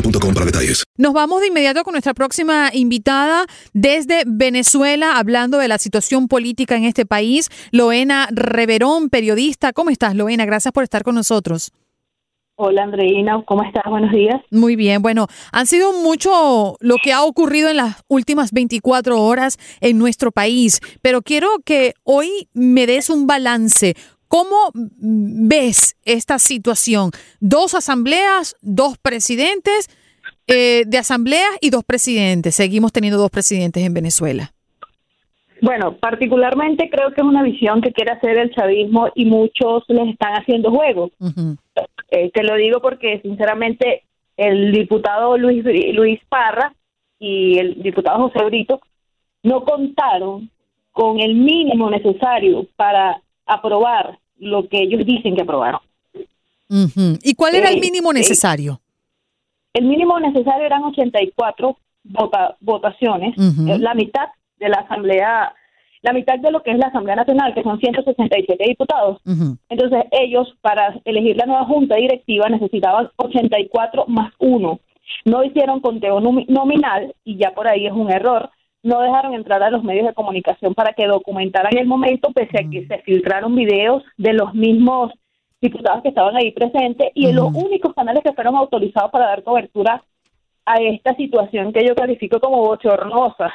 boostmobile.com para detalles. Nos vamos de inmediato con nuestra próxima invitada desde Venezuela, hablando de la situación política en este país. Loena Reverón, periodista. ¿Cómo estás, Loena? Gracias por estar con nosotros. Hola Andreina, ¿cómo estás? Buenos días. Muy bien, bueno, han sido mucho lo que ha ocurrido en las últimas 24 horas en nuestro país, pero quiero que hoy me des un balance. ¿Cómo ves esta situación? Dos asambleas, dos presidentes eh, de asambleas y dos presidentes. Seguimos teniendo dos presidentes en Venezuela. Bueno, particularmente creo que es una visión que quiere hacer el chavismo y muchos les están haciendo juego. Eh, te lo digo porque sinceramente el diputado Luis, Luis Parra y el diputado José Brito no contaron con el mínimo necesario para aprobar lo que ellos dicen que aprobaron. ¿Y cuál era el Eh, mínimo eh, necesario? El mínimo necesario eran 84 vota- votaciones, eh, la mitad de la Asamblea, la mitad de lo que es la Asamblea Nacional, que son 167 diputados. Ujú. Entonces, ellos, para elegir la nueva Junta Directiva, necesitaban 84 más 1. No hicieron conteo nomi- nominal, y ya por ahí es un error. No dejaron entrar a los medios de comunicación para que documentaran el momento, pese a que se filtraron videos de los mismos diputados que estaban ahí presentes, y los únicos canales que fueron autorizados para dar cobertura a esta situación que yo califico como bochornosa,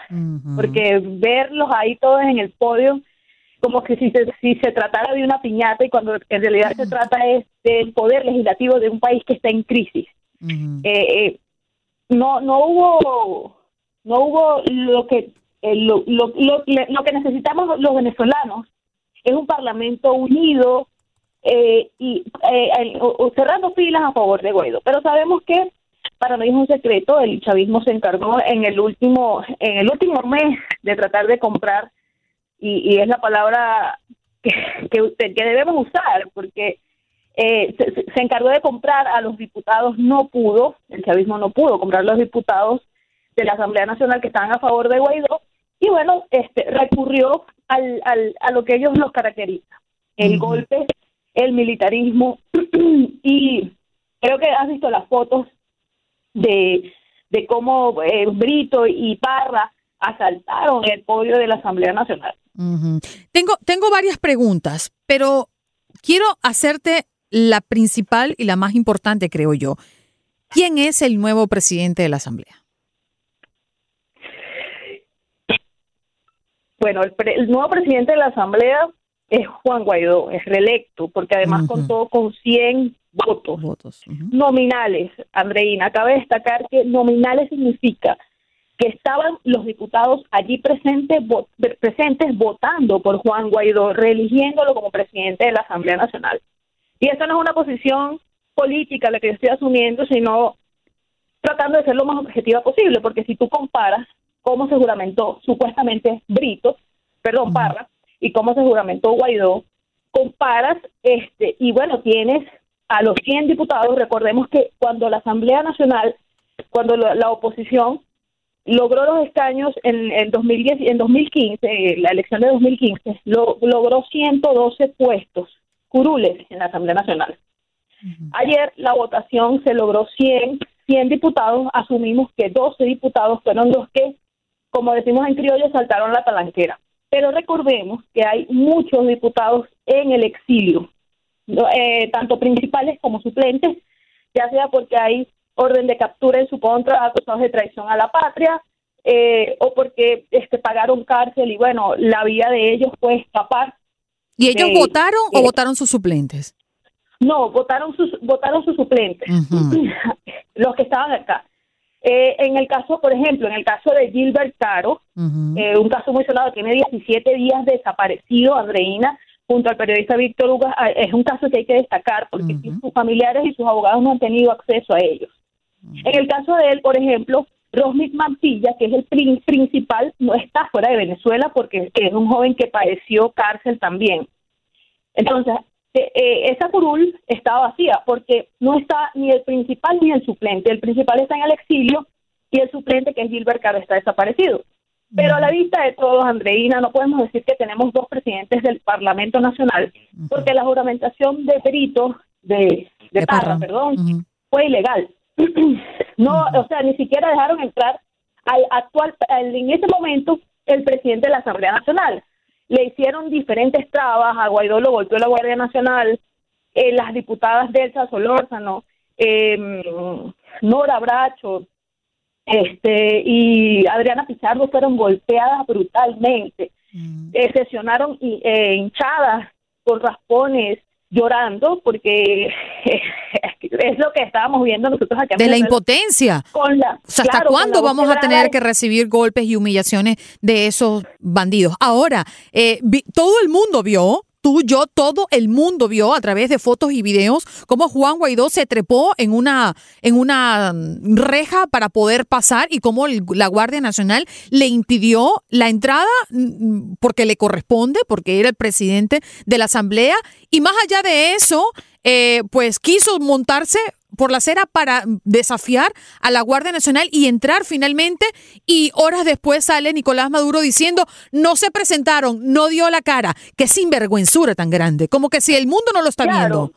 porque verlos ahí todos en el podio como que si se, si se tratara de una piñata y cuando en realidad se trata es del poder legislativo de un país que está en crisis. Eh, eh, no no hubo no hubo lo que eh, lo, lo, lo, lo que necesitamos los venezolanos es un parlamento unido eh, y eh, cerrando filas a favor de Guaidó. Pero sabemos que para no es un secreto, el chavismo se encargó en el último en el último mes de tratar de comprar y, y es la palabra que, que, debemos usar porque eh, se- se encargó de comprar a los diputados, no pudo, el chavismo no pudo comprar a los diputados de la Asamblea Nacional que estaban a favor de Guaidó y bueno, este recurrió al, al, a lo que ellos los caracteriza, el golpe, el militarismo y creo que has visto las fotos de, de cómo eh, Brito y Parra asaltaron el podio de la Asamblea Nacional. Tengo, tengo varias preguntas, pero quiero hacerte la principal y la más importante, creo yo. ¿Quién es el nuevo presidente de la Asamblea? Bueno, el, pre- el nuevo presidente de la Asamblea es Juan Guaidó, es reelecto, porque además contó con 100 votos, nominales. Andreina, cabe destacar que nominales significa que estaban los diputados allí presentes, vo- presentes votando por Juan Guaidó, reeligiéndolo como presidente de la Asamblea Nacional. Y esa no es una posición política la que yo estoy asumiendo, sino tratando de ser lo más objetiva posible, porque si tú comparas cómo se juramentó supuestamente Brito, perdón, Parra, y cómo se juramentó Guaidó, comparas, este, y bueno, tienes a los 100 diputados, recordemos que cuando la Asamblea Nacional, cuando la, la oposición logró los escaños en, en, 2010, en 2015, la elección de 2015, lo, logró 112 puestos curules en la Asamblea Nacional. Ayer la votación se logró 100, 100 diputados, asumimos que 12 diputados fueron los que, como decimos en criollo, saltaron la talanquera. Pero recordemos que hay muchos diputados en el exilio, eh, tanto principales como suplentes, ya sea porque hay orden de captura en su contra acusados de traición a la patria eh, o porque este, pagaron cárcel y bueno, la vía de ellos fue escapar. ¿Y ellos votaron o votaron sus suplentes? No, votaron sus, votaron sus suplentes, los que estaban acá. Eh, en el caso, por ejemplo, en el caso de Gilbert Caro, eh, un caso muy sonado, tiene 17 días desaparecido, Andreina, junto al periodista Víctor Hugo, ah, es un caso que hay que destacar porque sus familiares y sus abogados no han tenido acceso a ellos. En el caso de él, por ejemplo, Rosmith Mantilla, que es el principal, no está fuera de Venezuela porque es un joven que padeció cárcel también. Entonces, eh, eh, esa curul está vacía porque no está ni el principal ni el suplente. El principal está en el exilio y el suplente, que es Gilbert Caro, está desaparecido. Pero a la vista de todos, Andreina, no podemos decir que tenemos dos presidentes del Parlamento Nacional, porque la juramentación de Perito, de, de, Parra, perdón, fue ilegal. no, o sea, ni siquiera dejaron entrar al actual, en ese momento, el presidente de la Asamblea Nacional le hicieron diferentes trabas, a Guaidó lo golpeó la Guardia Nacional, eh, las diputadas Delsa Solórzano, eh, Nora Bracho este, y Adriana Pizarro fueron golpeadas brutalmente, mm. eh, sesionaron hinchadas con raspones, llorando porque es lo que estábamos viendo nosotros acá. De la impotencia. Con la, ¿Hasta cuándo vamos a tener que recibir golpes y humillaciones de esos bandidos? Ahora, eh, todo el mundo vio tú, yo, todo el mundo vio a través de fotos y videos cómo Juan Guaidó se trepó en una, en una mm, reja para poder pasar y cómo la Guardia Nacional le impidió la entrada mm, mm, porque le corresponde, porque era el presidente de la Asamblea. Y más allá de eso, eh, pues quiso montarse por la acera para desafiar a la Guardia Nacional y entrar finalmente. Y horas después sale Nicolás Maduro diciendo no se presentaron, no dio la cara, qué sinvergüenzura tan grande, como que si el mundo no lo está viendo.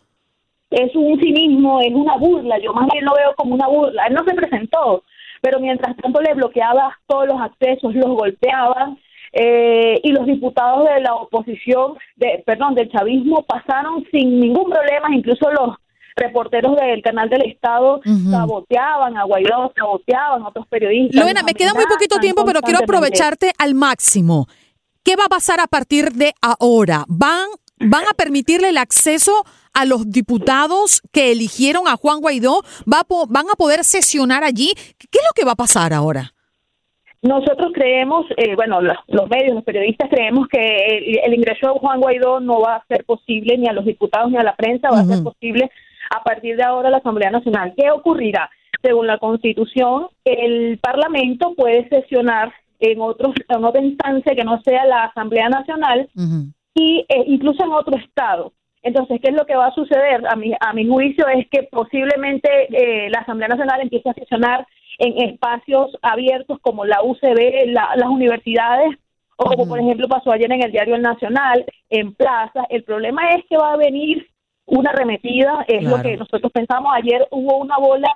Es un cinismo, es una burla, yo más bien lo veo como una burla, él no se presentó, pero mientras tanto le bloqueaba todos los accesos, los golpeaban, eh, y los diputados de la oposición, de, perdón, del chavismo pasaron sin ningún problema, incluso los reporteros del canal del Estado saboteaban a Guaidó, saboteaban a otros periodistas. Luena, me queda muy poquito tiempo, pero quiero aprovecharte al máximo. ¿Qué va a pasar a partir de ahora? ¿Van, van a permitirle el acceso a los diputados que eligieron a Juan Guaidó? ¿Va ¿Van a poder sesionar allí? ¿Qué es lo que va a pasar ahora? Nosotros creemos, eh, bueno, los, medios, los periodistas creemos que el, ingreso de Juan Guaidó no va a ser posible ni a los diputados ni a la prensa, va a ser posible a partir de ahora la Asamblea Nacional. ¿Qué ocurrirá? Según la Constitución, el Parlamento puede sesionar en, otros, en otra instancia que no sea la Asamblea Nacional y eh, incluso en otro estado. Entonces, ¿qué es lo que va a suceder? A mi, a mi juicio es que posiblemente eh, la Asamblea Nacional empiece a sesionar en espacios abiertos como la UCB, las universidades, o como por ejemplo pasó ayer en el Diario El Nacional, en plazas. El problema es que va a venir una arremetida, es lo que nosotros pensamos. Ayer hubo una bola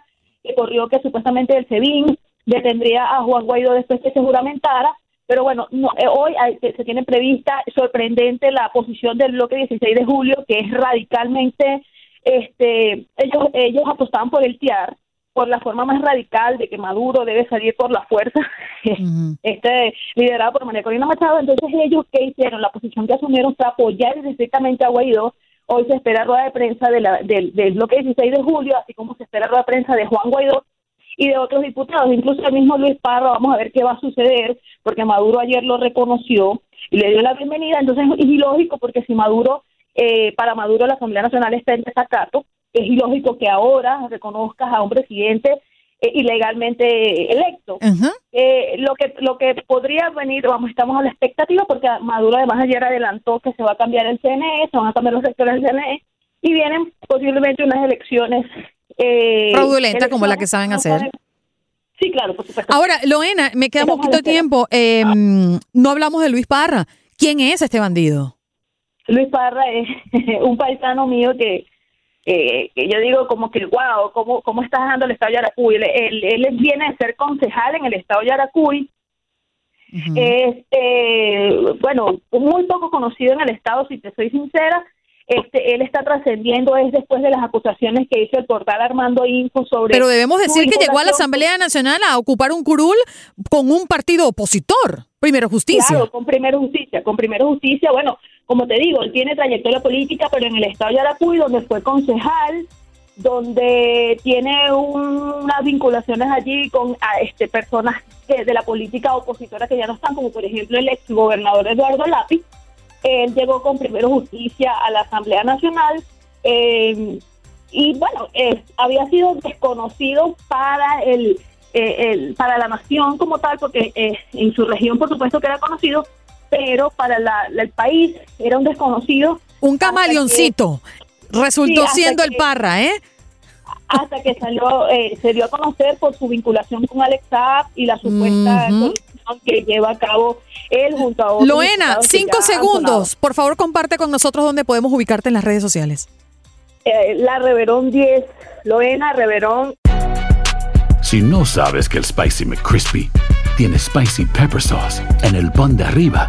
que corrió que supuestamente el SEBIN detendría a Juan Guaidó después que se juramentara, pero bueno, eh, hoy se, tiene prevista sorprendente la posición del bloque 16 de julio, que es radicalmente, este, ellos, ellos apostaban por el TIAR, por la forma más radical de que Maduro debe salir por la fuerza, este liderado por María Corina Machado, entonces ellos qué hicieron, la posición que asumieron fue apoyar estrictamente a Guaidó, Hoy se espera rueda de prensa de la, del, del bloque 16 de julio, así como se espera rueda de prensa de Juan Guaidó y de otros diputados, incluso el mismo Luis Parra, vamos a ver qué va a suceder, porque Maduro ayer lo reconoció y le dio la bienvenida, entonces es ilógico porque si Maduro, eh, para Maduro la Asamblea Nacional está en desacato, es ilógico que ahora reconozcas a un presidente eh, ilegalmente electo. Eh, lo que lo que podría venir, vamos, estamos a la expectativa porque Maduro además ayer adelantó que se va a cambiar el CNE, se van a cambiar los sectores del CNE y vienen posiblemente unas elecciones eh, fraudulentas como la que saben hacer. Sí, claro, por supuesto. Ahora, Loena, me queda un poquito de tiempo. Em, no hablamos de Luis Parra. ¿Quién es este bandido? Luis Parra es un paisano mío que, que yo digo como que, wow, ¿cómo, cómo estás dando el Estado de Yaracuy? Él, él, viene a ser concejal en el Estado de Yaracuy. este, bueno, muy poco conocido en el Estado, si te soy sincera. Este, él está trascendiendo es después de las acusaciones que hizo el portal Armando Info sobre... Pero debemos decir que llegó a la Asamblea Nacional a ocupar un curul con un partido opositor, Primero Justicia. Claro, con Primero Justicia, con Primero Justicia, bueno, como te digo, él tiene trayectoria política, pero en el estado de Yaracuy, donde fue concejal, donde tiene unas vinculaciones allí con este, personas de la política opositora que ya no están, como por ejemplo el ex gobernador Eduardo Lápiz. Él llegó con Primero Justicia a la Asamblea Nacional eh, y bueno, había sido desconocido para el, eh, el, para la nación como tal, porque eh, en su región por supuesto que era conocido, pero para el país era un desconocido. Un camaleoncito. Resultó siendo el Parra, ¿eh? Hasta que salió, eh, se dio a conocer por su vinculación con Alex Saab y la supuesta que lleva a cabo él junto a otros. Loena, cinco segundos. Por favor, comparte con nosotros dónde podemos ubicarte en las redes sociales. Eh, la Reverón 10. Loena, Reverón. Si no sabes que el Spicy McCrispy tiene Spicy Pepper Sauce en el pan de arriba